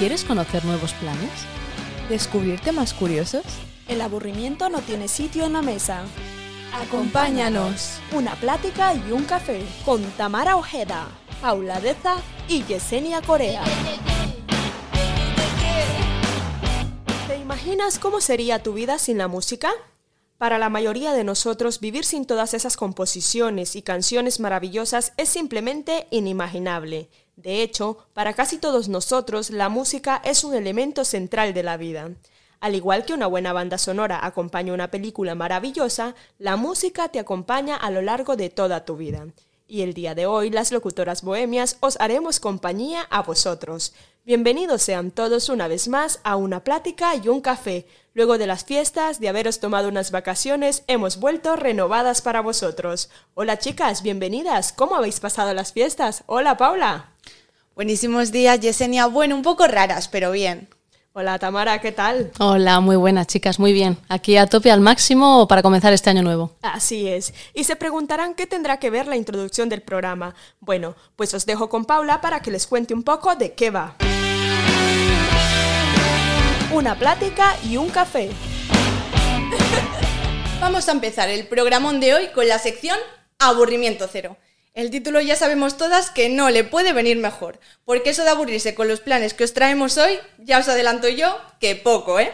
¿Quieres conocer nuevos planes? ¿Descubrir temas curiosos? El aburrimiento no tiene sitio en la mesa. Acompáñanos. Una plática y un café con Tamara Ojeda, Paula Deza y Yesenia Corea. ¿Te imaginas cómo sería tu vida sin la música? Para la mayoría de nosotros, vivir sin todas esas composiciones y canciones maravillosas es simplemente inimaginable. De hecho, para casi todos nosotros, la música es un elemento central de la vida. Al igual que una buena banda sonora acompaña una película maravillosa, la música te acompaña a lo largo de toda tu vida. Y el día de hoy, las locutoras bohemias os haremos compañía a vosotros. Bienvenidos sean todos una vez más a una plática y un café. Luego de las fiestas, de haberos tomado unas vacaciones, hemos vuelto renovadas para vosotros. Hola chicas, bienvenidas. ¿Cómo habéis pasado las fiestas? Hola Paula. Buenísimos días, Yesenia. Bueno, un poco raras, pero bien. Hola Tamara, ¿qué tal? Hola, muy buenas chicas, muy bien. Aquí a tope al máximo para comenzar este año nuevo. Así es. Y se preguntarán qué tendrá que ver la introducción del programa. Bueno, pues os dejo con Paula para que les cuente un poco de qué va. Una plática y un café. Vamos a empezar el programón de hoy con la sección Aburrimiento Cero. El título ya sabemos todas que no le puede venir mejor, porque eso de aburrirse con los planes que os traemos hoy, ya os adelanto yo que poco, ¿eh?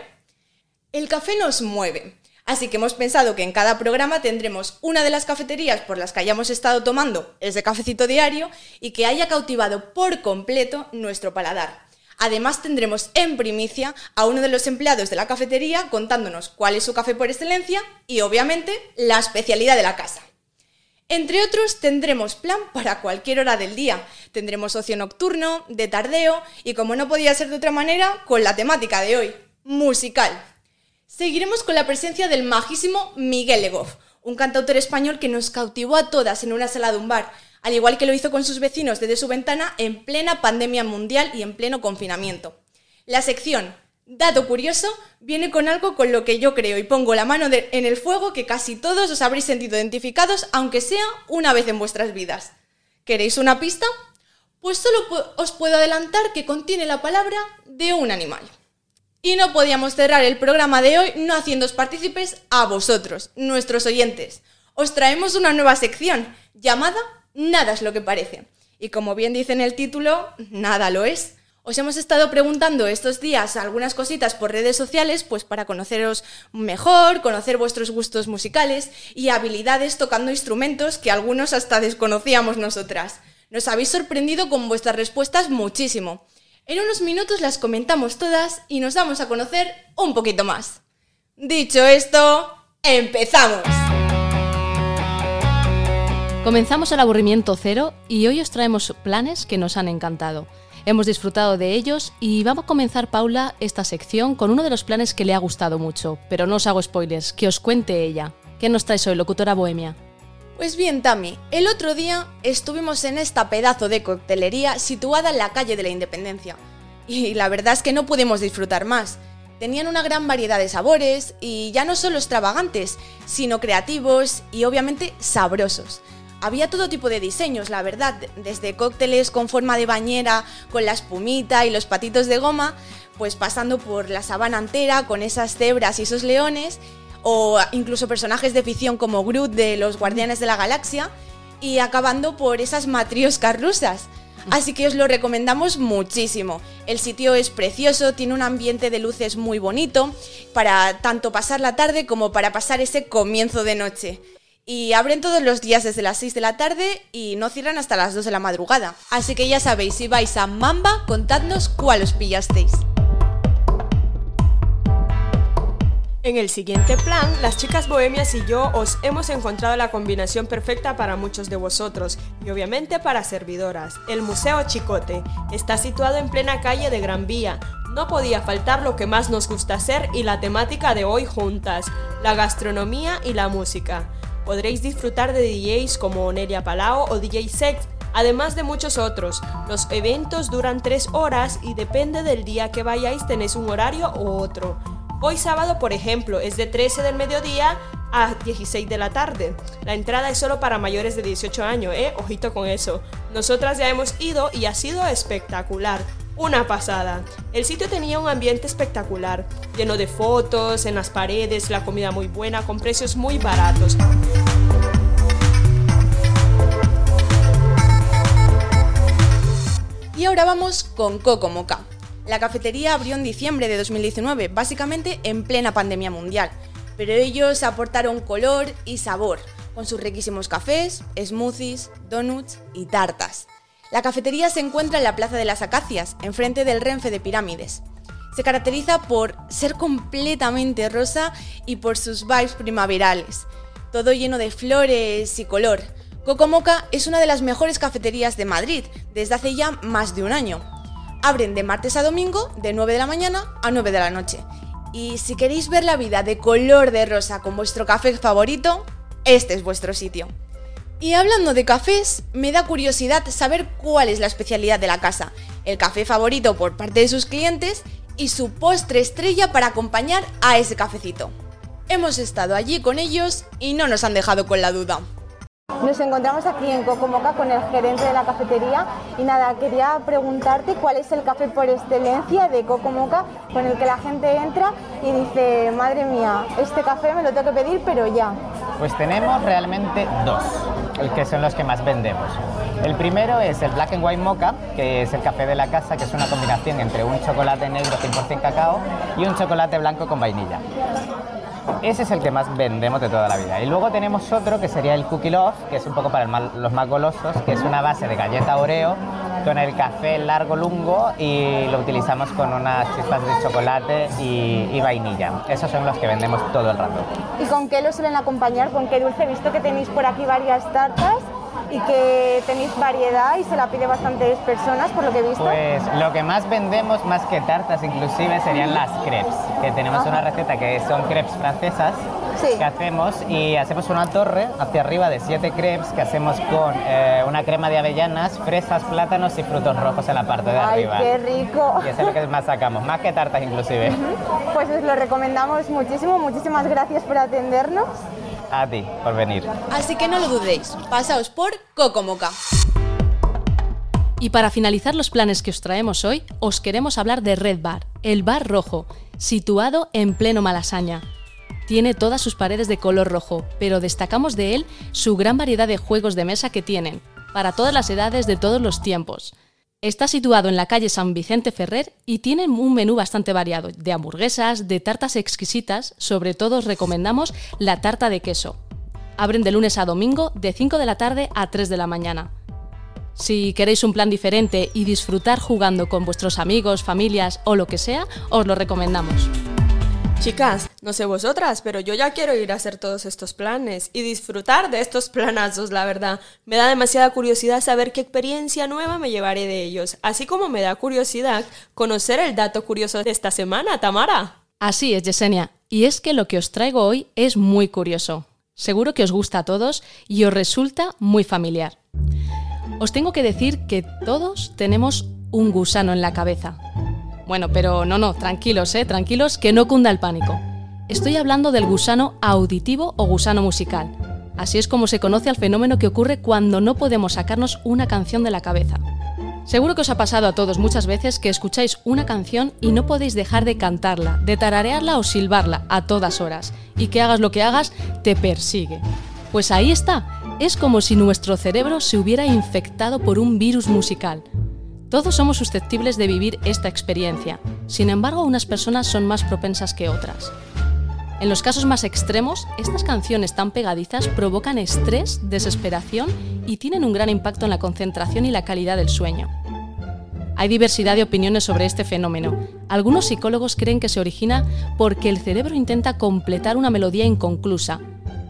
El café nos mueve, así que hemos pensado que en cada programa tendremos una de las cafeterías por las que hayamos estado tomando ese cafecito diario y que haya cautivado por completo nuestro paladar. Además tendremos en primicia a uno de los empleados de la cafetería contándonos cuál es su café por excelencia y obviamente la especialidad de la casa. Entre otros, tendremos plan para cualquier hora del día. Tendremos ocio nocturno, de tardeo y, como no podía ser de otra manera, con la temática de hoy, musical. Seguiremos con la presencia del majísimo Miguel Legoff, un cantautor español que nos cautivó a todas en una sala de un bar, al igual que lo hizo con sus vecinos desde su ventana en plena pandemia mundial y en pleno confinamiento. La sección Dato curioso, viene con algo con lo que yo creo y pongo la mano en el fuego que casi todos os habréis sentido identificados, aunque sea una vez en vuestras vidas. ¿Queréis una pista? Pues solo os puedo adelantar que contiene la palabra de un animal. Y no podíamos cerrar el programa de hoy no haciéndoos partícipes a vosotros, nuestros oyentes. Os traemos una nueva sección llamada Nada es lo que parece. Y como bien dice en el título, nada lo es. Os hemos estado preguntando estos días algunas cositas por redes sociales, pues para conoceros mejor, conocer vuestros gustos musicales y habilidades tocando instrumentos que algunos hasta desconocíamos nosotras. Nos habéis sorprendido con vuestras respuestas muchísimo. En unos minutos las comentamos todas y nos damos a conocer un poquito más. Dicho esto, empezamos. Comenzamos el aburrimiento cero y hoy os traemos planes que nos han encantado. Hemos disfrutado de ellos y vamos a comenzar, Paula, esta sección con uno de los planes que le ha gustado mucho, pero no os hago spoilers, que os cuente ella. ¿Qué nos traes hoy, locutora bohemia? Pues bien, Tami, el otro día estuvimos en esta pedazo de coctelería situada en la calle de la Independencia. Y la verdad es que no pudimos disfrutar más. Tenían una gran variedad de sabores y ya no solo extravagantes, sino creativos y obviamente sabrosos. Había todo tipo de diseños, la verdad, desde cócteles con forma de bañera, con la espumita y los patitos de goma, pues pasando por la sabana entera con esas cebras y esos leones, o incluso personajes de ficción como Groot de los Guardianes de la Galaxia, y acabando por esas matrioscas rusas. Así que os lo recomendamos muchísimo. El sitio es precioso, tiene un ambiente de luces muy bonito, para tanto pasar la tarde como para pasar ese comienzo de noche y abren todos los días desde las 6 de la tarde y no cierran hasta las 2 de la madrugada. Así que ya sabéis, si vais a Mamba, contadnos cuál os pillasteis. En el siguiente plan, las chicas bohemias y yo os hemos encontrado la combinación perfecta para muchos de vosotros y obviamente para servidoras. El Museo Chicote está situado en plena calle de Gran Vía. No podía faltar lo que más nos gusta hacer y la temática de hoy juntas, la gastronomía y la música. Podréis disfrutar de DJs como Nelia Palao o DJ Sex, además de muchos otros. Los eventos duran 3 horas y depende del día que vayáis tenéis un horario u otro. Hoy sábado, por ejemplo, es de 13 del mediodía a 16 de la tarde. La entrada es solo para mayores de 18 años, ¿eh? Ojito con eso. Nosotras ya hemos ido y ha sido espectacular. Una pasada. El sitio tenía un ambiente espectacular, lleno de fotos, en las paredes, la comida muy buena, con precios muy baratos. Y ahora vamos con Coco Moca. La cafetería abrió en diciembre de 2019, básicamente en plena pandemia mundial, pero ellos aportaron color y sabor, con sus riquísimos cafés, smoothies, donuts y tartas. La cafetería se encuentra en la Plaza de las Acacias, enfrente del Renfe de Pirámides. Se caracteriza por ser completamente rosa y por sus vibes primaverales, todo lleno de flores y color. Coco Moca es una de las mejores cafeterías de Madrid desde hace ya más de un año. Abren de martes a domingo de 9 de la mañana a 9 de la noche. Y si queréis ver la vida de color de rosa con vuestro café favorito, este es vuestro sitio. Y hablando de cafés, me da curiosidad saber cuál es la especialidad de la casa, el café favorito por parte de sus clientes y su postre estrella para acompañar a ese cafecito. Hemos estado allí con ellos y no nos han dejado con la duda. Nos encontramos aquí en Cocomoca con el gerente de la cafetería y nada, quería preguntarte cuál es el café por excelencia de Cocomoca con el que la gente entra y dice, madre mía, este café me lo tengo que pedir pero ya. Pues tenemos realmente dos, el que son los que más vendemos. El primero es el Black and White Mocha, que es el café de la casa, que es una combinación entre un chocolate negro 100% cacao y un chocolate blanco con vainilla. Ese es el que más vendemos de toda la vida. Y luego tenemos otro que sería el Cookie Love, que es un poco para los más golosos, que es una base de galleta Oreo con el café largo lungo y lo utilizamos con unas chispas de chocolate y, vainilla. Esos son los que vendemos todo el rato. ¿Y con qué lo suelen acompañar? ¿Con qué dulce? Visto que tenéis por aquí varias tartas y que tenéis variedad y se la pide bastantes personas, por lo que he visto. Pues lo que más vendemos, más que tartas inclusive, serían las crepes, que tenemos una receta que son crepes francesas que hacemos y hacemos una torre hacia arriba de siete crepes que hacemos con eh, una crema de avellanas, fresas, plátanos y frutos rojos en la parte de arriba. ¡Ay, qué rico! Y eso es lo que más sacamos, más que tartas inclusive. Pues os lo recomendamos muchísimo, muchísimas gracias por atendernos. A ti, por venir. Así que no lo dudéis, pasaos por Cocomoca. Y para finalizar los planes que os traemos hoy, os queremos hablar de Red Bar, el bar rojo, situado en pleno Malasaña. Tiene todas sus paredes de color rojo, pero destacamos de él su gran variedad de juegos de mesa que tienen, para todas las edades de todos los tiempos. Está situado en la calle San Vicente Ferrer y tiene un menú bastante variado, de hamburguesas, de tartas exquisitas, sobre todo os recomendamos la tarta de queso. Abren de lunes a domingo de 5 de la tarde a 3 de la mañana. Si queréis un plan diferente y disfrutar jugando con vuestros amigos, familias o lo que sea, os lo recomendamos. Chicas, no sé vosotras, pero yo ya quiero ir a hacer todos estos planes y disfrutar de estos planazos, la verdad. Me da demasiada curiosidad saber qué experiencia nueva me llevaré de ellos, así como me da curiosidad conocer el dato curioso de esta semana, Tamara. Así es, Yesenia, y es que lo que os traigo hoy es muy curioso. Seguro que os gusta a todos y os resulta muy familiar. Os tengo que decir que todos tenemos un gusano en la cabeza. Bueno, pero no, no, tranquilos, eh, tranquilos, que no cunda el pánico. Estoy hablando del gusano auditivo o gusano musical. Así es como se conoce al fenómeno que ocurre cuando no podemos sacarnos una canción de la cabeza. Seguro que os ha pasado a todos muchas veces que escucháis una canción y no podéis dejar de cantarla, de tararearla o silbarla a todas horas, y que hagas lo que hagas, te persigue. Pues ahí está, es como si nuestro cerebro se hubiera infectado por un virus musical, todos somos susceptibles de vivir esta experiencia, sin embargo unas personas son más propensas que otras. En los casos más extremos, estas canciones tan pegadizas provocan estrés, desesperación y tienen un gran impacto en la concentración y la calidad del sueño. Hay diversidad de opiniones sobre este fenómeno. Algunos psicólogos creen que se origina porque el cerebro intenta completar una melodía inconclusa.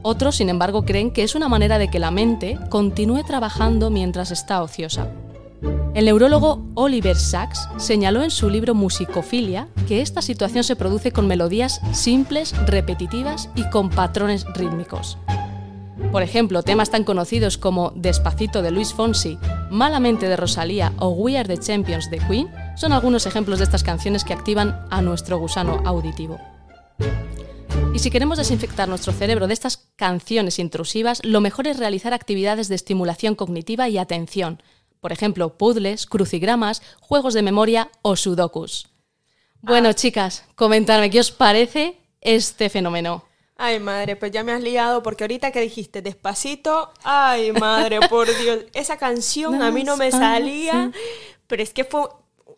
Otros, sin embargo, creen que es una manera de que la mente continúe trabajando mientras está ociosa. El neurólogo Oliver Sacks señaló en su libro Musicofilia que esta situación se produce con melodías simples, repetitivas y con patrones rítmicos. Por ejemplo, temas tan conocidos como Despacito de Luis Fonsi, Malamente de Rosalía o We Are the Champions de Queen son algunos ejemplos de estas canciones que activan a nuestro gusano auditivo. Y si queremos desinfectar nuestro cerebro de estas canciones intrusivas, lo mejor es realizar actividades de estimulación cognitiva y atención, Por ejemplo, puzzles, crucigramas, juegos de memoria o sudokus. Bueno, chicas, comentadme qué os parece este fenómeno. Ay, madre, pues ya me has liado porque ahorita que dijiste despacito, ay, madre, por Dios, esa canción a mí no me salía, pero es que fue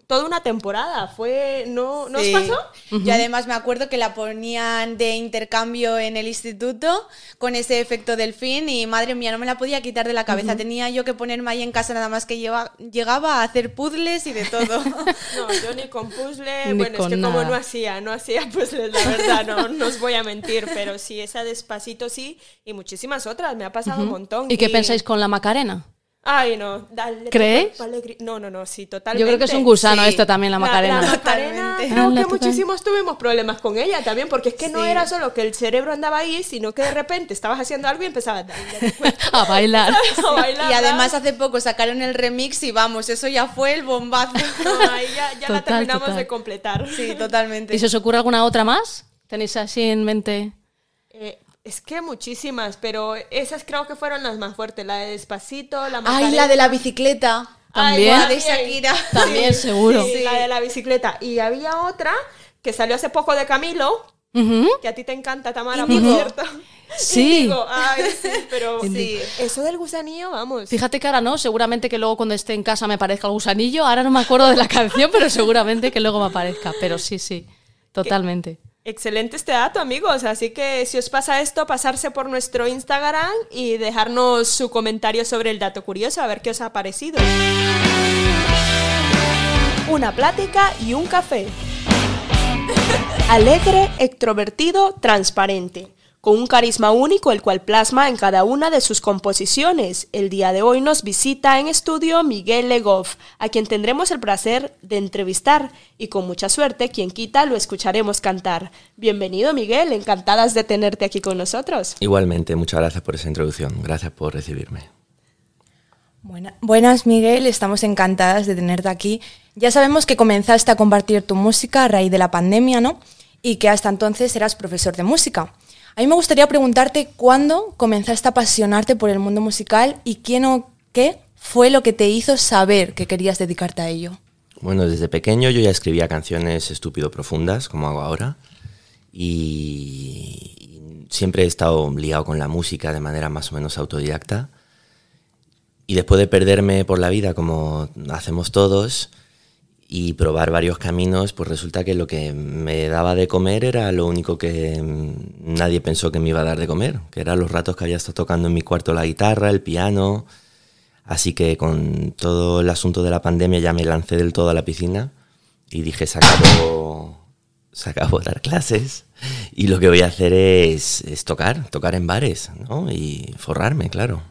toda una temporada. Fue, ¿no, ¿no Sí. os pasó? Y además me acuerdo que la ponían de intercambio en el instituto con ese efecto del fin y madre mía, no me la podía quitar de la cabeza. Tenía yo que ponerme ahí en casa nada más que lleva- llegaba a hacer puzzles y de todo. No, yo ni con puzzle, Ni bueno, es que como no hacía, no hacía puzzles, la verdad, no, no os voy a mentir, pero sí, esa despacito sí, y muchísimas otras, me ha pasado un montón. ¿Y qué pensáis con la Macarena? Ay, no, dale. alegría. No, no, no, sí, totalmente. Yo creo que es un gusano Sí. esto también, la Macarena. La, Macarena, Totalmente. creo la que total. muchísimos tuvimos problemas con ella también, porque es que no era solo que el cerebro andaba ahí, sino que de repente estabas haciendo algo y empezabas a, bailar. a bailar. y además hace poco sacaron el remix y vamos, eso ya fue el bombazo. No, ahí ya, ya la terminamos total. de completar. sí, totalmente. ¿Y se os ocurre alguna otra más? ¿Tenéis así en mente? Eh, es que muchísimas, pero esas creo que fueron las más fuertes. La de Despacito, la Ay, Macarena. la de la bicicleta. También. La de Shakira. También, seguro. Sí, la de la bicicleta. Y había otra que salió hace poco de Camilo, que a ti te encanta, Tamara, por cierto. Sí. Ay, sí, pero Sí. eso del gusanillo, vamos. Fíjate que ahora no, seguramente que luego cuando esté en casa me aparezca el gusanillo. Ahora no me acuerdo de la canción, pero seguramente que luego me aparezca. Pero sí, sí, totalmente. Excelente este dato, amigos. Así que si os pasa esto, pasarse por nuestro Instagram y dejarnos su comentario sobre el dato curioso, a ver qué os ha parecido. Una plática y un café. Alegre, extrovertido, transparente. Con un carisma único el cual plasma en cada una de sus composiciones. El día de hoy nos visita en estudio Miguel Legoff, a quien tendremos el placer de entrevistar y con mucha suerte, quien quita, lo escucharemos cantar. Bienvenido Miguel, encantadas de tenerte aquí con nosotros. Igualmente, muchas gracias por esa introducción. Gracias por recibirme. Buena- buenas, Miguel, estamos encantadas de tenerte aquí. Ya sabemos que comenzaste a compartir tu música a raíz de la pandemia, ¿no? Y que hasta entonces eras profesor de música. A mí me gustaría preguntarte cuándo comenzaste a apasionarte por el mundo musical y quién o qué fue lo que te hizo saber que querías dedicarte a ello. Bueno, desde pequeño yo ya escribía canciones estúpido profundas, como hago ahora, y, siempre he estado ligado con la música de manera más o menos autodidacta. Y después de perderme por la vida, como hacemos todos, y probar varios caminos, pues resulta que lo que me daba de comer era lo único que mm, nadie pensó que me iba a dar de comer, que eran los ratos que había estado tocando en mi cuarto la guitarra, el piano. Así que con todo el asunto de la pandemia ya me lancé del todo a la piscina y dije, se acabó, se acabó dar clases y lo que voy a hacer es, tocar, tocar en bares, ¿no? Y forrarme, claro.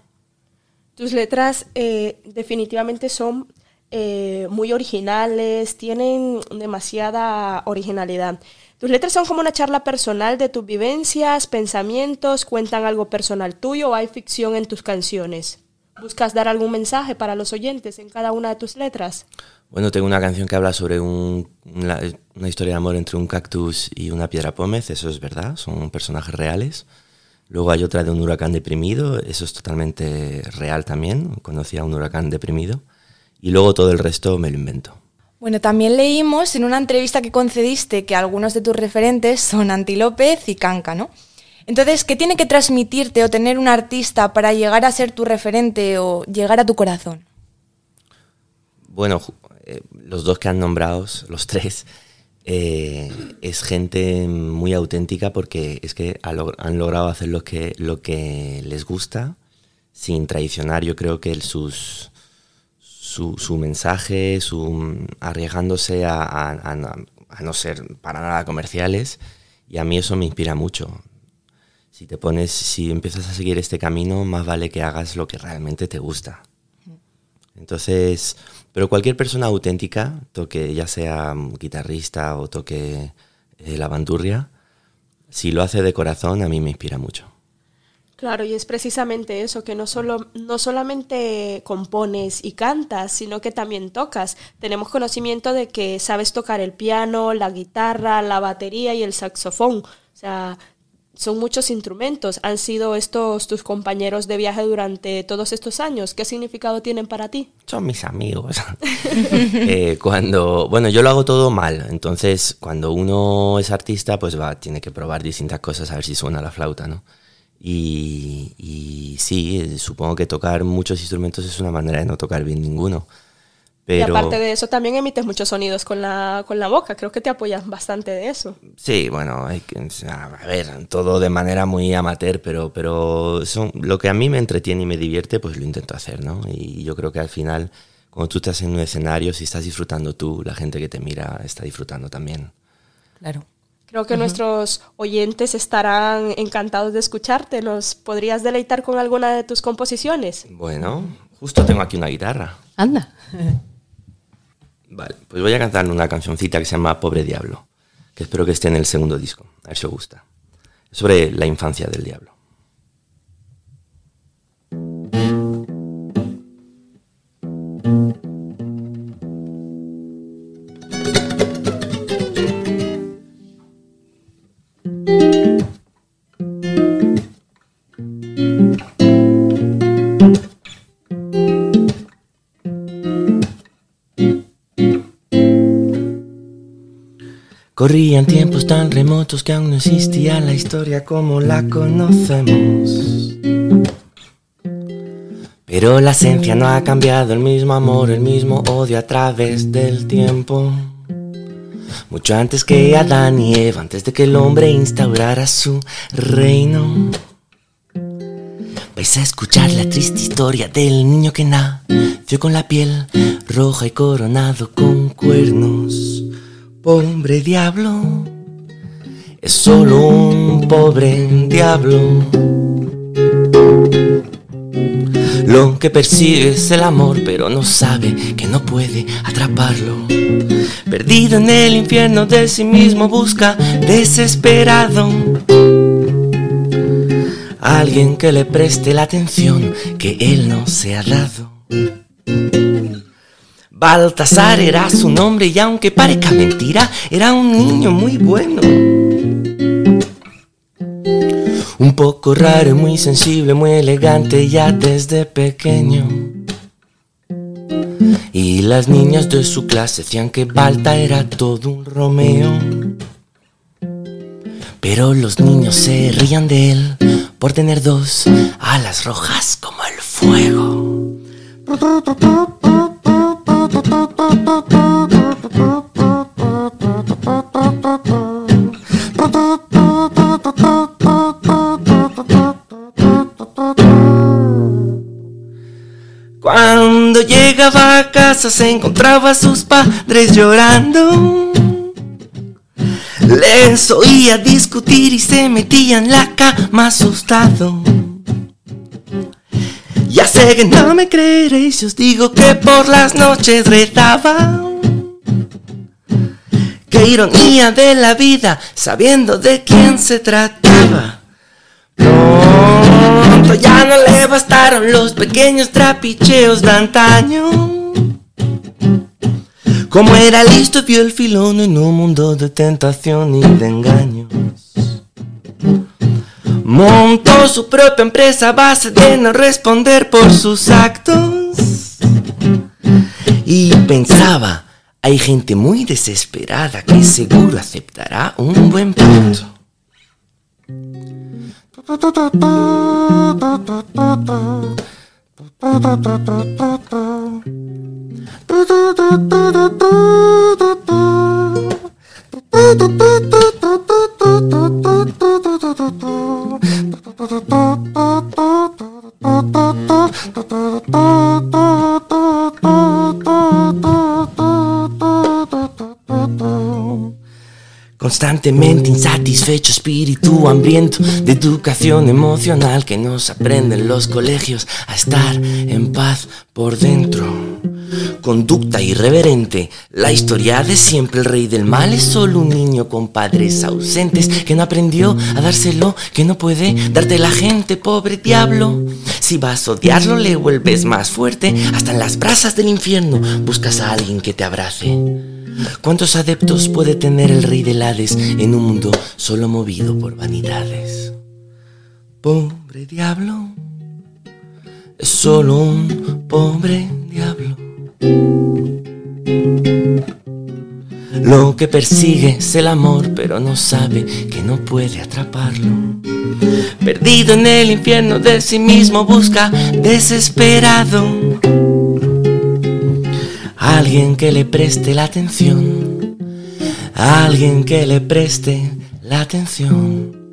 Tus letras eh, definitivamente son eh, muy originales, tienen demasiada originalidad. Tus letras son como una charla personal de tus vivencias, pensamientos, cuentan algo personal tuyo o hay ficción en tus canciones. ¿Buscas dar algún mensaje para los oyentes en cada una de tus letras? Bueno, tengo una canción que habla sobre un- una, una historia de amor entre un cactus y una piedra pómez, eso es verdad, son personajes reales. Luego hay otra de un huracán deprimido, eso es totalmente real también, conocí a un huracán deprimido. Y luego todo el resto me lo invento. Bueno, también leímos en una entrevista que concediste que algunos de tus referentes son Anti López y Canca, ¿no? Entonces, ¿qué tiene que transmitirte o tener un artista para llegar a ser tu referente o llegar a tu corazón? Bueno, eh, los dos que han nombrado, los tres, eh, es gente muy auténtica porque es que han logrado hacer lo que, lo que les gusta sin traicionar, yo creo que sus, su, mensaje, su, arriesgándose a, no- ser para nada comerciales y a mí eso me inspira mucho. Si te pones, si empiezas a seguir este camino, más vale que hagas lo que realmente te gusta. Entonces, pero cualquier persona auténtica, toque ya sea mm, guitarrista o toque eh, la bandurria, si lo hace de corazón, a mí me inspira mucho. Claro, y es precisamente eso, que no, solo, no solamente compones y cantas, sino que también tocas. Tenemos conocimiento de que sabes tocar el piano, la guitarra, la batería y el saxofón. O sea, son muchos instrumentos. ¿Han sido estos tus compañeros de viaje durante todos estos años? ¿Qué significado tienen para ti? Son mis amigos. Eh, cuando, bueno, yo lo hago todo mal, entonces cuando uno es artista, pues va, tiene que probar distintas cosas a ver si suena la flauta, ¿no? Y, y sí, supongo que tocar muchos instrumentos es una manera de no tocar bien ninguno. Y aparte de eso, también emites muchos sonidos con la, con la boca. Creo que te apoyas bastante de eso. Sí, bueno, hay que, a ver, todo de manera muy amateur, pero, pero son, lo que a mí me entretiene y me divierte, pues lo intento hacer, ¿no? Y yo creo que al final, cuando tú estás en un escenario, si estás disfrutando tú, la gente que te mira está disfrutando también. Claro. Creo que nuestros oyentes estarán encantados de escucharte. ¿Nos podrías deleitar con alguna de tus composiciones? Bueno, justo tengo aquí una guitarra. Anda. Vale, pues voy a cantar una cancioncita que se llama Pobre Diablo, que espero que esté en el segundo disco, a ver si os gusta. Es sobre la infancia del diablo. Corrían tiempos tan remotos que aún no existía la historia como la conocemos. Pero la esencia no ha cambiado, el mismo amor, el mismo odio a través del tiempo. Mucho antes que Adán y Eva, antes de que el hombre instaurara su reino. Vais a escuchar la triste historia del niño que nació con la piel roja y coronado con cuernos. Pobre diablo, es solo un pobre diablo. Lo que persigue es el amor, pero no sabe que no puede atraparlo. Perdido en el infierno de sí mismo, busca desesperado alguien que le preste la atención que él no se ha dado. Baltasar era su nombre y aunque parezca mentira, era un niño muy bueno. Un poco raro, muy sensible, muy elegante ya desde pequeño. Y las niñas de su clase decían que Balta era todo un Romeo. Pero los niños se rían de él por tener dos alas rojas como el fuego. Cuando llegaba a casa se encontraba a sus padres llorando. Les oía discutir y se metía en la cama asustado. Ya sé que no me creeréis, os digo que por las noches rezaba. Qué ironía de la vida, sabiendo de quién se trataba. Pronto ya no le bastaron los pequeños trapicheos de antaño. Como era listo, vio el filón en un mundo de tentación y de engaños. Montó su propia empresa a base de no responder por sus actos. Y pensaba, hay gente muy desesperada que seguro aceptará un buen pacto. Oh. Constantemente insatisfecho, espíritu hambriento de educación emocional que nos aprenden los colegios a estar en paz por dentro. Conducta irreverente, la historia de siempre, el rey del mal es solo un niño con padres ausentes que no aprendió a dárselo, que no puede darte la gente, pobre diablo. Si vas a odiarlo, le vuelves más fuerte, hasta en las brasas del infierno buscas a alguien que te abrace. ¿Cuántos adeptos puede tener el rey del Hades en un mundo solo movido por vanidades? Pobre diablo, es solo un pobre diablo. Lo que persigue es el amor, pero no sabe que no puede atraparlo. Perdido en el infierno de sí mismo, busca desesperado alguien que le preste la atención, alguien que le preste la atención,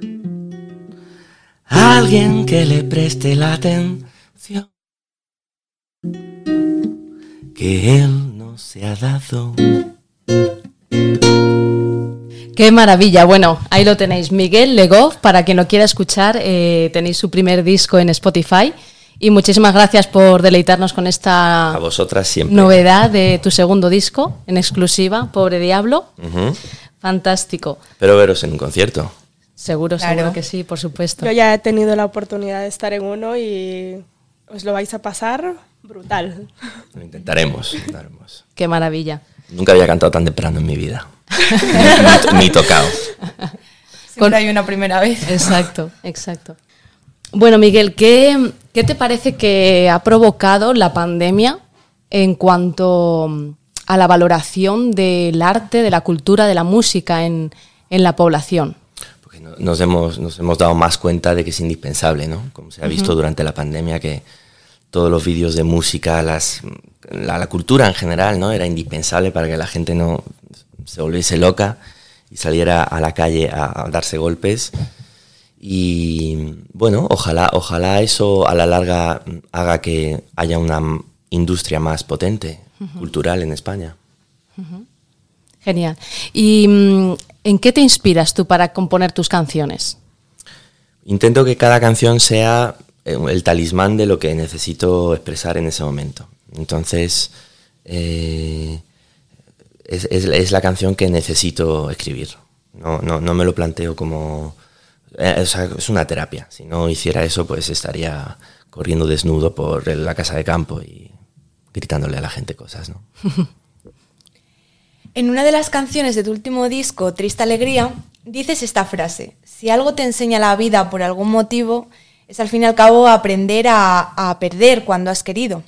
alguien que le preste la atención que él no se ha dado. Qué maravilla. Bueno, ahí lo tenéis. Miguel Legov, para quien lo quiera escuchar, eh, tenéis su primer disco en Spotify. Y muchísimas gracias por deleitarnos con esta A vosotras siempre. novedad de tu segundo disco en exclusiva, Pobre Diablo. Fantástico. Espero veros en un concierto. Seguro, Claro. seguro que sí, por supuesto. Yo ya he tenido la oportunidad de estar en uno y os lo vais a pasar brutal. Lo intentaremos. lo intentaremos. Qué maravilla. Nunca había cantado tan temprano en mi vida. ni, ni tocado. Siempre hay una primera vez. Exacto, exacto. Bueno, Miguel, ¿qué, qué te parece que ha provocado la pandemia en cuanto mm, a la valoración del arte, de la cultura, de la música en, en la población? Porque no- nos hemos, nos hemos dado más cuenta de que es indispensable, ¿no? Como se ha visto durante la pandemia, que todos los vídeos de música, las, la, la cultura en general, ¿no? Era indispensable para que la gente no se volviese loca y saliera a la calle a, a darse golpes. Y bueno, ojalá, ojalá eso a la larga haga que haya una industria más potente, cultural en España. Genial. ¿Y mm, en qué te inspiras tú para componer tus canciones? Intento que cada canción sea eh, el talismán de lo que necesito expresar en ese momento. Entonces, eh, es, es- es la canción que necesito escribir. No, no, no me lo planteo como... eh, es una terapia. Si no hiciera eso, pues estaría corriendo desnudo por la casa de campo y gritándole a la gente cosas, ¿no? En una de las canciones de tu último disco, Triste Alegría, dices esta frase, si algo te enseña la vida por algún motivo, es al fin y al cabo aprender a, a perder cuando has querido.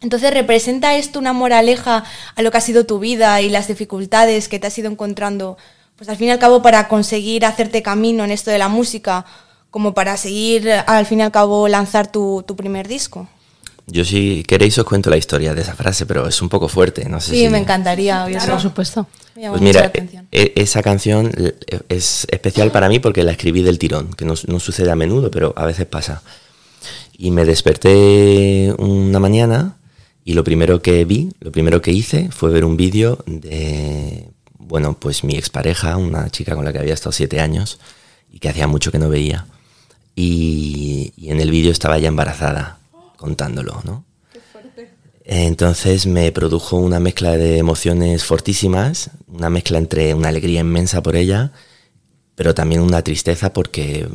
Entonces, ¿representa esto una moraleja a lo que ha sido tu vida y las dificultades que te has ido encontrando, pues al fin y al cabo para conseguir hacerte camino en esto de la música, como para seguir al fin y al cabo lanzar tu, tu primer disco? Yo si queréis os cuento la historia de esa frase, pero es un poco fuerte. No sé Sí, si me encantaría eso. Por supuesto. Pues mucho la mira, atención. e- e- esa canción eh, es especial para mí porque la escribí del tirón, que no, no sucede a menudo, pero a veces pasa. Y me desperté una mañana y lo primero que vi, lo primero que hice fue ver un vídeo de, bueno, pues mi expareja, una chica con la que había estado siete años y que hacía mucho que no veía. Y, y en el vídeo estaba ya embarazada, contándolo, ¿no? Entonces me produjo una mezcla de emociones fortísimas, una mezcla entre una alegría inmensa por ella, pero también una tristeza porque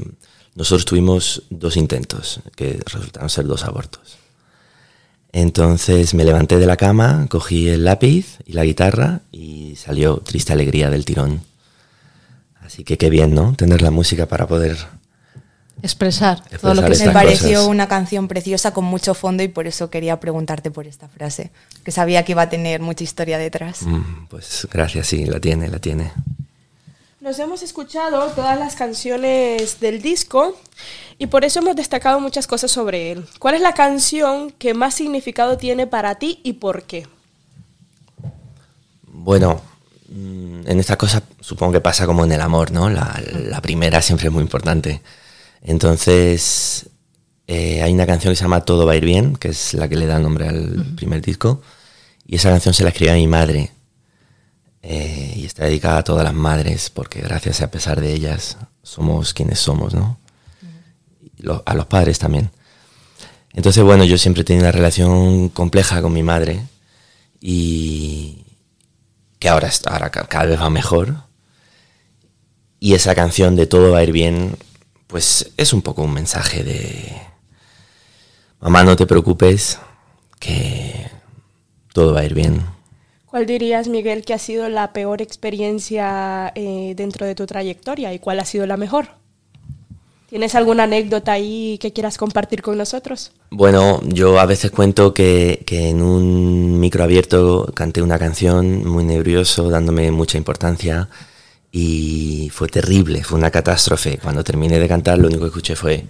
nosotros tuvimos dos intentos, que resultaron ser dos abortos. Entonces me levanté de la cama, cogí el lápiz y la guitarra y salió triste alegría del tirón. Así que qué bien, ¿no? Tener la música para poder... Expresar, todo lo que Me cosas. pareció una canción preciosa con mucho fondo y por eso quería preguntarte por esta frase, que sabía que iba a tener mucha historia detrás. Mm, Pues gracias, sí, la tiene, la tiene. Nos hemos escuchado todas las canciones del disco y por eso hemos destacado muchas cosas sobre él. ¿Cuál es la canción que más significado tiene para ti y por qué? Bueno, mm, en esta cosa supongo que pasa como en el amor, ¿no? La, la primera siempre es muy importante. Entonces, eh, hay una canción que se llama Todo va a ir bien, que es la que le da nombre al primer disco, y esa canción se la escribió a mi madre. Y está dedicada a todas las madres, porque gracias a pesar de ellas somos quienes somos, ¿no? A los padres también. Entonces, bueno, yo siempre he tenido una relación compleja con mi madre y, que ahora, ahora ca- cada vez va mejor. Y esa canción de Todo va a ir bien, pues es un poco un mensaje de, mamá, no te preocupes, que todo va a ir bien. ¿Cuál dirías, Miguel, que ha sido la peor experiencia eh, dentro de tu trayectoria y cuál ha sido la mejor? ¿Tienes alguna anécdota ahí que quieras compartir con nosotros? Bueno, yo a veces cuento que, que, en un micro abierto canté una canción muy nervioso, dándome mucha importancia y fue terrible, fue una catástrofe. Cuando terminé de cantar lo único que escuché fue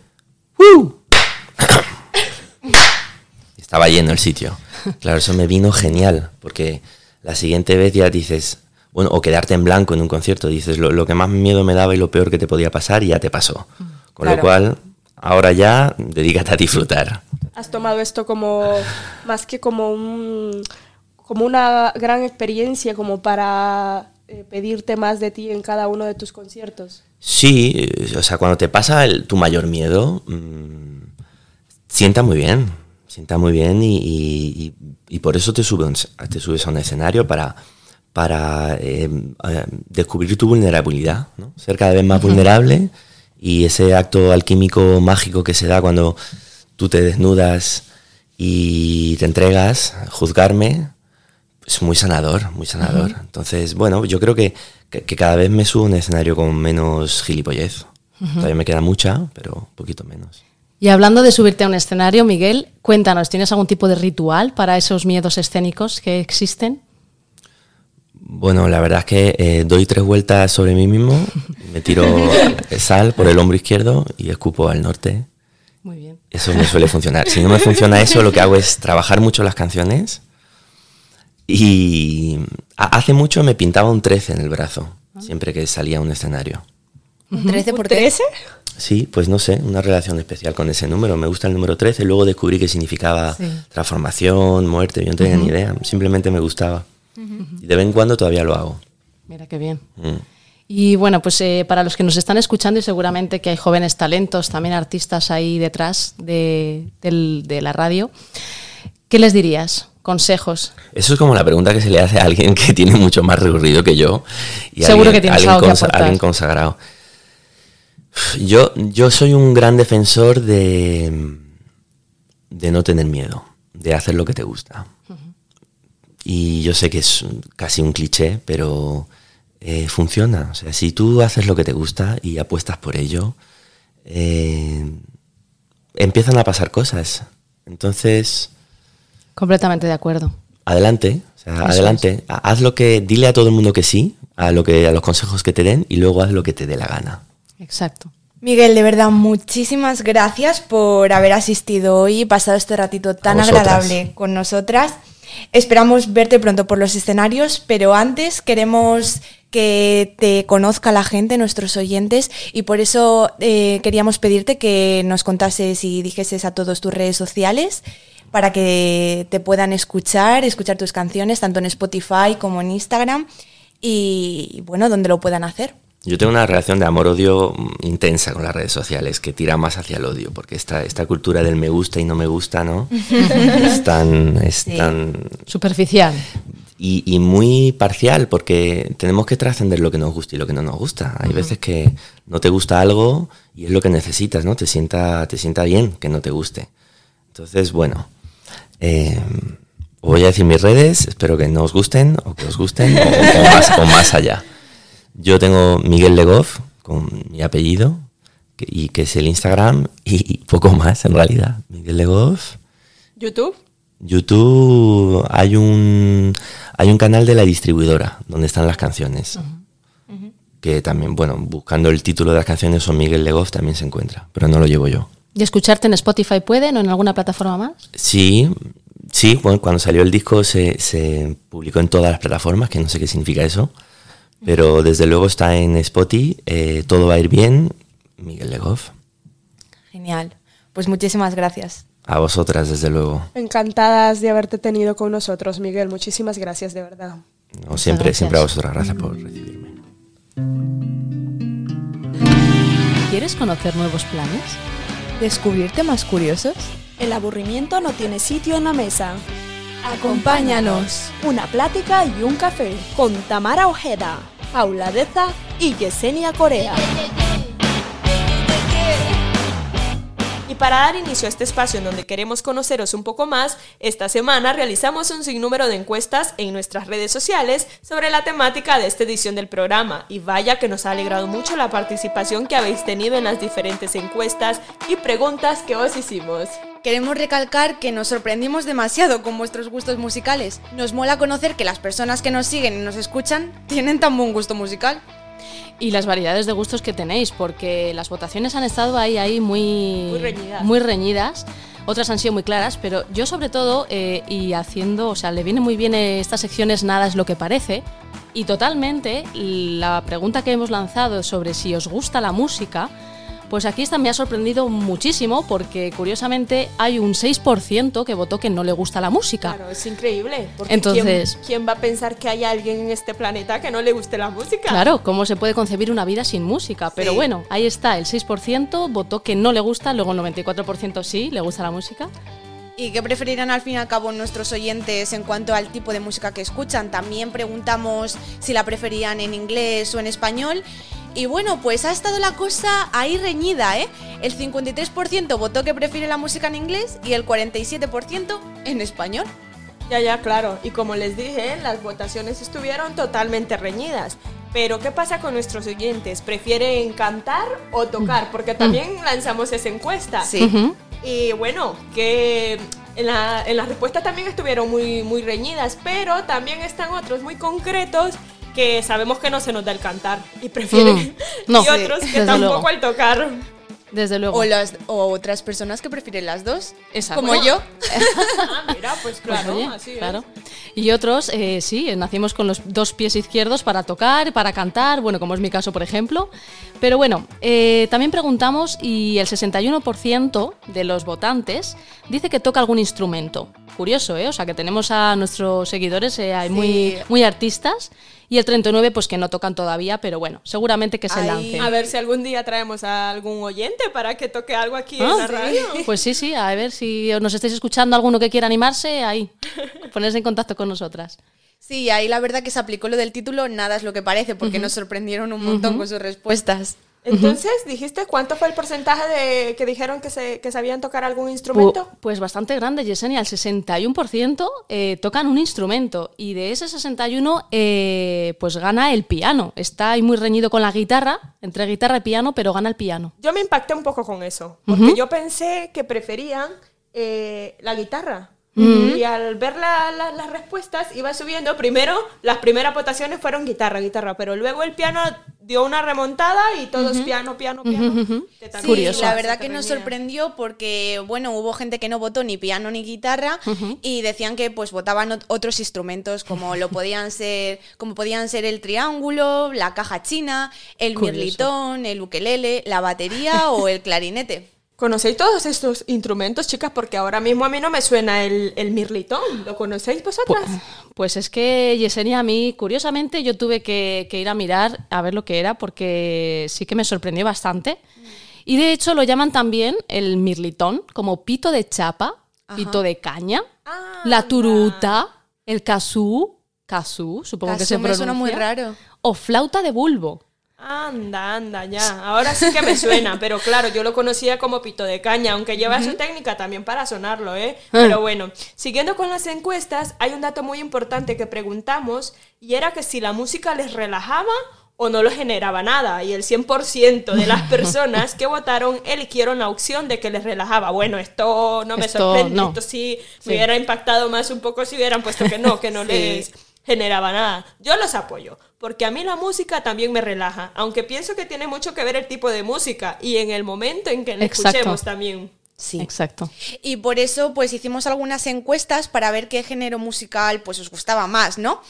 ¡Woo! Estaba lleno el sitio. Claro, eso me vino genial, porque la siguiente vez ya dices, bueno, o quedarte en blanco en un concierto, dices lo, lo que más miedo me daba y lo peor que te podía pasar y ya te pasó. Con Claro. lo cual, ahora ya dedícate a disfrutar. ¿Has tomado esto como más que como un como una gran experiencia como para eh, pedirte más de ti en cada uno de tus conciertos? Sí, eh, o sea, cuando te pasa el- tu mayor miedo, mm, sienta muy bien, sienta muy bien y, y- y- por eso te subes, te subes a un escenario para, para eh, eh, descubrir tu vulnerabilidad, ¿no? ser cada vez más vulnerable y ese acto alquímico mágico que se da cuando tú te desnudas y te entregas, juzgarme, es muy sanador, muy sanador. Entonces, bueno, yo creo que, que- que cada vez me subo a un escenario con menos gilipollez. Todavía me queda mucha, pero un poquito menos. Y hablando de subirte a un escenario, Miguel, cuéntanos, ¿tienes algún tipo de ritual para esos miedos escénicos que existen? Bueno, la verdad es que eh, doy tres vueltas sobre mí mismo, me tiro sal por el hombro izquierdo y escupo al norte. Muy bien. Eso me suele funcionar. Si no me funciona eso, lo que hago es trabajar mucho las canciones. Y ha- hace mucho me pintaba un 13 en el brazo, siempre que salía a un escenario. Un 13 por ¿Un 13. Sí, pues no sé, una relación especial con ese número. Me gusta el número 13, luego descubrí que significaba Sí. transformación, muerte, yo no tenía ni idea, simplemente me gustaba. Y de vez en cuando todavía lo hago. Mira qué bien. Mm. Y bueno, pues eh, para los que nos están escuchando y seguramente que hay jóvenes talentos, también artistas ahí detrás de, del- de la radio, ¿qué les dirías? Consejos. Eso es como la pregunta que se le hace a alguien que tiene mucho más recorrido que yo. Y Seguro alguien, que tienes alguien algo que aportar. alguien consagrado. Yo, yo soy un gran defensor de, de no tener miedo, de hacer lo que te gusta. Y yo sé que es casi un cliché, pero eh, funciona. O sea, si tú haces lo que te gusta y apuestas por ello, eh, empiezan a pasar cosas. Entonces, Completamente de acuerdo. adelante, o sea, adelante. Ha- Haz lo que, dile a todo el mundo que sí, a lo que, a los consejos que te den y luego haz lo que te dé la gana. Exacto. Miguel, de verdad, muchísimas gracias por haber asistido hoy y pasado este ratito tan agradable con nosotras. Esperamos verte pronto por los escenarios, pero antes queremos que te conozca la gente, nuestros oyentes, y por eso eh, queríamos pedirte que nos contases y dijeses a todos tus redes sociales para que te puedan escuchar, escuchar tus canciones, tanto en Spotify como en Instagram, y bueno, donde lo puedan hacer. Yo tengo una relación de amor-odio intensa con las redes sociales, que tira más hacia el odio, porque esta, esta cultura del me gusta y no me gusta, ¿no? es tan... Es Sí. tan Superficial. y, y muy parcial, porque tenemos que trascender lo que nos gusta y lo que no nos gusta. Hay veces que no te gusta algo y es lo que necesitas, ¿no? Te sienta, te sienta bien que no te guste. Entonces, bueno, eh, os voy a decir mis redes, espero que no os gusten o que os gusten o, o más, o más allá. Yo tengo Miguel Legoff con mi apellido que- y que es el Instagram y, y poco más en realidad. Miguel Legoff. ¿YouTube? YouTube hay un hay un canal de la distribuidora donde están las canciones. Que también, bueno, buscando el título de las canciones o Miguel Legoff también se encuentra, pero no lo llevo yo. ¿Y escucharte en Spotify pueden o en alguna plataforma más? Sí, sí, bueno, cuando salió el disco se, se publicó en todas las plataformas, que no sé qué significa eso, pero desde luego está en Spotify, eh, todo va a ir bien, Miguel Legoff. Genial. Pues muchísimas gracias. A vosotras, desde luego. Encantadas de haberte tenido con nosotros, Miguel. Muchísimas gracias, de verdad. No, siempre, gracias. siempre a vosotras, gracias por recibirme. ¿Quieres conocer nuevos planes? ¿Descubrir temas curiosos? El aburrimiento no tiene sitio en la mesa. Acompáñanos. Una plática y un café con Tamara Ojeda, Paula Deza y Yesenia Corea. Y para dar inicio a este espacio en donde queremos conoceros un poco más, esta semana realizamos un sinnúmero de encuestas en nuestras redes sociales sobre la temática de esta edición del programa. Y vaya que nos ha alegrado mucho la participación que habéis tenido en las diferentes encuestas y preguntas que os hicimos. Queremos recalcar que nos sorprendimos demasiado con vuestros gustos musicales. Nos mola conocer que las personas que nos siguen y nos escuchan tienen tan buen gusto musical. Y las variedades de gustos que tenéis, porque las votaciones han estado ahí, ahí muy, Muy reñidas. muy reñidas. Otras han sido muy claras, pero yo sobre todo, eh, y haciendo, o sea, le viene muy bien estas secciones Nada es lo que parece. Y totalmente, la pregunta que hemos lanzado sobre si os gusta la música, pues aquí esta me ha sorprendido muchísimo porque curiosamente hay un 6% que votó que no le gusta la música. Claro, es increíble. Porque Entonces- ¿quién, quién va a pensar que hay alguien en este planeta que no le guste la música? Claro, ¿cómo se puede concebir una vida sin música? Pero Sí. bueno, ahí está, el 6% votó que no le gusta, luego el 94% sí, le gusta la música. ¿Y qué preferirán al fin y al cabo nuestros oyentes en cuanto al tipo de música que escuchan? También preguntamos si la preferían en inglés o en español. Y bueno, pues ha estado la cosa ahí reñida, ¿eh? El 53% votó que prefiere la música en inglés y el 47% en español. Ya, ya, claro. Y como les dije, las votaciones estuvieron totalmente reñidas. Pero, ¿qué pasa con nuestros oyentes? ¿Prefieren cantar o tocar? Porque también lanzamos esa encuesta. Sí. Y bueno, que en, la- en las respuestas también estuvieron muy, muy reñidas, pero también están otros muy concretos que sabemos que no se nos da el cantar y prefieren. Mm, no. y otros Sí, que tampoco luego. al tocar. Desde luego. O, las, o otras personas que prefieren las dos. Exacto. Como yo. Ah, mira, pues Pues, claro, oye, así es. Y otros, eh, sí, eh, nacimos con los dos pies izquierdos para tocar, para cantar, bueno, como es mi caso, por ejemplo. Pero bueno, eh, también preguntamos y el 61% de los votantes dice que toca algún instrumento. Curioso, ¿eh? O sea, que tenemos a nuestros seguidores eh, hay muy, Sí. muy artistas y el 39% pues que no tocan todavía, pero bueno, seguramente que se Ahí- lancen. A ver si algún día traemos a algún oyente para que toque algo aquí Ah, en la sí. radio. Pues sí, sí, a ver si nos estáis escuchando alguno que quiera animarse, ahí, ponerse en contacto con nosotras. Sí, ahí la verdad que se aplicó lo del título, nada es lo que parece, porque nos sorprendieron un montón con sus respuestas. Entonces, ¿dijiste cuánto fue el porcentaje de que dijeron que, se, que sabían tocar algún instrumento? Pues bastante grande, Yesenia. El 61% eh, tocan un instrumento y de ese 61 eh, pues gana el piano. Está ahí muy reñido con la guitarra, entre guitarra y piano, pero gana el piano. Yo me impacté un poco con eso, porque yo pensé que preferían eh, la guitarra. Y al ver la- la- las respuestas iba subiendo. Primero, las primeras votaciones fueron guitarra, guitarra, pero luego el piano dio una remontada y todos piano, piano, piano. Sí, también Curioso. la verdad que nos sorprendió porque, bueno, hubo gente que no votó ni piano ni guitarra y decían que pues votaban ot- otros instrumentos como lo podían ser, como podían ser el triángulo, la caja china, el mirlitón, el ukelele, la batería o el clarinete. ¿Conocéis todos estos instrumentos, chicas? Porque ahora mismo a mí no me suena el, el mirlitón. ¿Lo conocéis vosotras? Pues es que Yesenia, a mí, curiosamente, yo tuve que, que ir a mirar a ver lo que era porque sí que me sorprendió bastante. Y de hecho lo llaman también el mirlitón, como pito de chapa, pito de caña, Ah, la turuta, el casú, casú, supongo que se Casú me pronuncia. suena muy raro. O flauta de bulbo. Anda, anda, ya. Ahora sí que me suena, pero claro, yo lo conocía como pito de caña, aunque lleva su técnica también para sonarlo, ¿eh? Pero bueno, siguiendo con las encuestas, hay un dato muy importante que preguntamos y era que si la música les relajaba o no les generaba nada. Y el 100% de las personas que votaron eligieron la opción de que les relajaba. Bueno, esto no me Esto sorprende, no. esto sí, Sí. me hubiera impactado más un poco si hubieran puesto que no, que no Sí. les generaba nada. Yo los apoyo, porque a mí la música también me relaja, aunque pienso que tiene mucho que ver el tipo de música y en el momento en que la Exacto. escuchemos también. Sí. Exacto. Y por eso pues hicimos algunas encuestas para ver qué género musical pues os gustaba más, ¿no?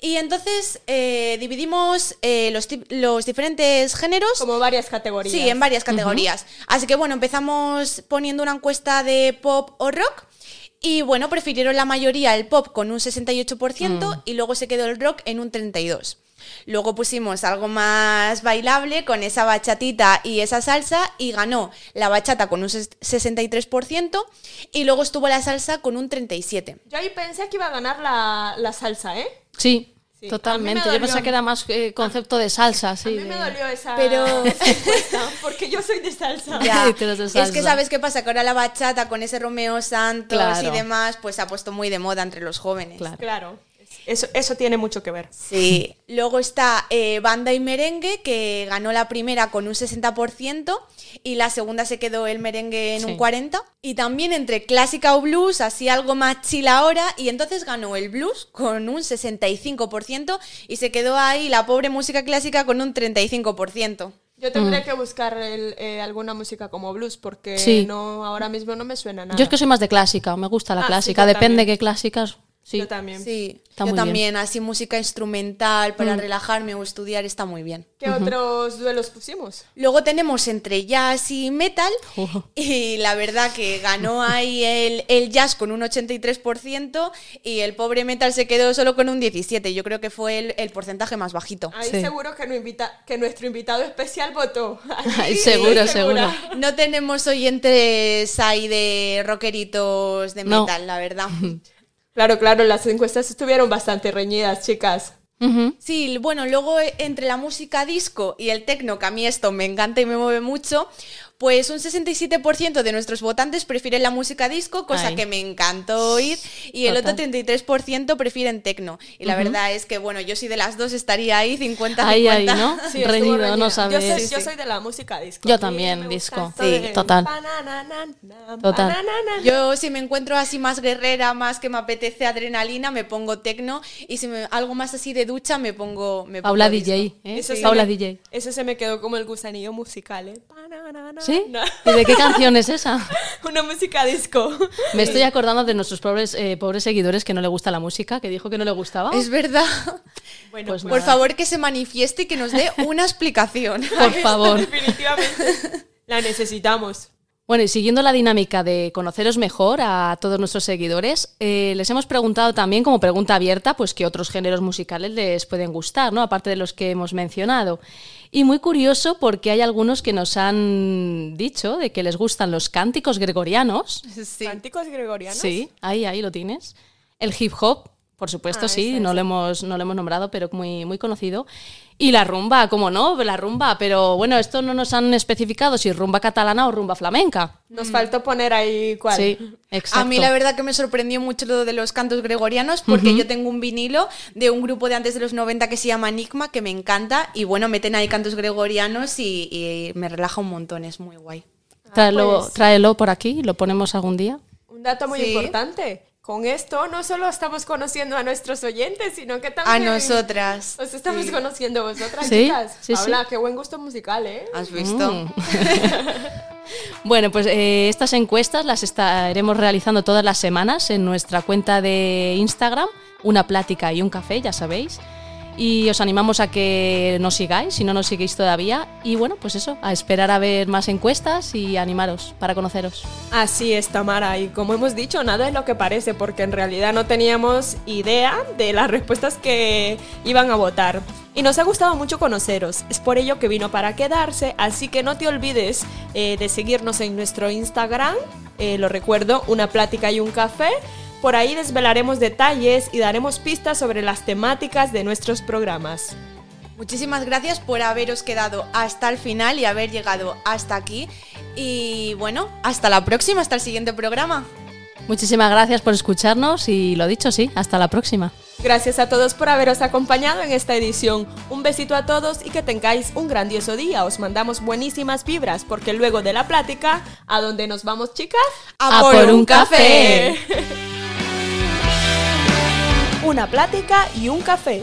Y entonces eh, dividimos eh, los diferentes géneros. Como varias categorías. Sí, en varias categorías. Así que bueno, empezamos poniendo una encuesta de pop o rock. Y bueno, prefirieron la mayoría el pop con un 68% y luego se quedó el rock en un 32%. Luego pusimos algo más bailable con esa bachatita y esa salsa y ganó la bachata con un ses- 63% y luego estuvo la salsa con un 37%. Yo ahí pensé que iba a ganar la, la salsa, ¿eh? Sí. Sí. Totalmente. Yo pensaba que era más eh, concepto de salsa, sí. A mí me de- dolió esa Pero- respuesta, porque yo soy de salsa. Ya. De Es que salsa. sabes qué pasa, que ahora la bachata con ese Romeo Santos Claro. y demás, pues se ha puesto muy de moda entre los jóvenes. Claro. Claro, eso, eso tiene mucho que ver. Sí. Luego está eh, Banda y Merengue, que ganó la primera con un 60% y la segunda se quedó el merengue en Sí. un 40%. Y también entre clásica o blues, así algo más chill ahora, y entonces ganó el blues con un 65% y se quedó ahí la pobre música clásica con un 35%. Yo tendré que buscar el- eh, alguna música como blues porque Sí. no ahora mismo no me suena nada. Yo es que soy más de clásica, me gusta la Ah, clásica. Depende también. qué clásicas. Sí. Yo también. Sí, Está yo muy bien. también, así música instrumental para relajarme o estudiar está muy bien. ¿Qué otros duelos pusimos? Luego tenemos entre jazz y metal y la verdad que ganó ahí el, el jazz con un 83% y el pobre metal se quedó solo con un 17%. Yo creo que fue el, el porcentaje más bajito. Ahí Sí. seguro que, no invita, que nuestro invitado especial votó. Ahí seguro, seguro. No tenemos oyentes ahí de rockeritos de No. metal, la verdad. Claro, claro, las encuestas estuvieron bastante reñidas, chicas. Sí, bueno, luego eh, entre la música disco y el techno, que a mí esto me encanta y me mueve mucho, pues un 67% de nuestros votantes prefieren la música disco, cosa Ay. que me encantó oír, y el Total. otro 33% prefieren techno. Y la verdad es que, bueno, yo sí de las dos estaría ahí 50-50. Ahí, ahí, ¿no? Sí, Reñido, no Yo sabes. soy, Sí, yo soy de la música disco. Yo también, disco. Sí, total. Total. Yo si me encuentro así más guerrera, más que me apetece adrenalina, me pongo techno, y si me, algo más así de ducha, me pongo... Me Paula pongo disco. DJ, ¿eh? Eso se Paula me- DJ. Eso se me quedó como el gusanillo musical, ¿eh? ¿Sí? No. ¿Y de qué canción es esa? Una música disco. Me estoy acordando de nuestros pobres, eh, pobres seguidores que no le gusta la música, que dijo que no le gustaba. Es verdad. Bueno, Pues Por favor, que se manifieste y que nos dé una explicación. Por favor. definitivamente la necesitamos. Bueno, y siguiendo la dinámica de conoceros mejor a todos nuestros seguidores, eh, les hemos preguntado también, como pregunta abierta, pues qué otros géneros musicales les pueden gustar, ¿no? Aparte de los que hemos mencionado. Y muy curioso porque hay algunos que nos han dicho de que les gustan los cánticos gregorianos. Sí. ¿Cánticos gregorianos? Sí, ahí, ahí lo tienes. El hip hop, por supuesto, Ah, sí, ese, no, ese. Lo hemos, no lo hemos nombrado, pero muy, muy conocido. Y la rumba, ¿cómo no? La rumba, pero bueno, esto no nos han especificado si rumba catalana o rumba flamenca. Nos faltó poner ahí cuál. Sí, exacto. A mí la verdad que me sorprendió mucho lo de los cantos gregorianos porque yo tengo un vinilo de un grupo de antes de los 90 que se llama Enigma que me encanta y bueno, meten ahí cantos gregorianos y, y me relaja un montón, es muy guay. Tráelo, pues. tráelo por aquí, lo ponemos algún día. Un dato muy Sí. importante. Con esto no solo estamos conociendo a nuestros oyentes, sino que A también... nosotras. Os estamos Sí. conociendo vosotras, Sí, chicas. sí, sí. Paula, qué buen gusto musical, ¿eh? ¿Has visto? Mm. Bueno, pues eh, estas encuestas las estaremos realizando todas las semanas en nuestra cuenta de Instagram, una plática y un café, ya sabéis. Y os animamos a que nos sigáis, si no nos seguís todavía. Y bueno, pues eso, a esperar a ver más encuestas y animaros para conoceros. Así es, Tamara. Y como hemos dicho, nada es lo que parece, porque en realidad no teníamos idea de las respuestas que iban a votar. Y nos ha gustado mucho conoceros. Es por ello que vino para quedarse. Así que no te olvides eh, de seguirnos en nuestro Instagram. Eh, lo recuerdo, una plática y un café. Por ahí desvelaremos detalles y daremos pistas sobre las temáticas de nuestros programas. Muchísimas gracias por haberos quedado hasta el final y haber llegado hasta aquí. Y bueno, hasta la próxima, hasta el siguiente programa. Muchísimas gracias por escucharnos y lo dicho, sí, hasta la próxima. Gracias a todos por haberos acompañado en esta edición. Un besito a todos y que tengáis un grandioso día. Os mandamos buenísimas vibras porque luego de la plática, ¿a dónde nos vamos, chicas? A por un café. Una plática y un café.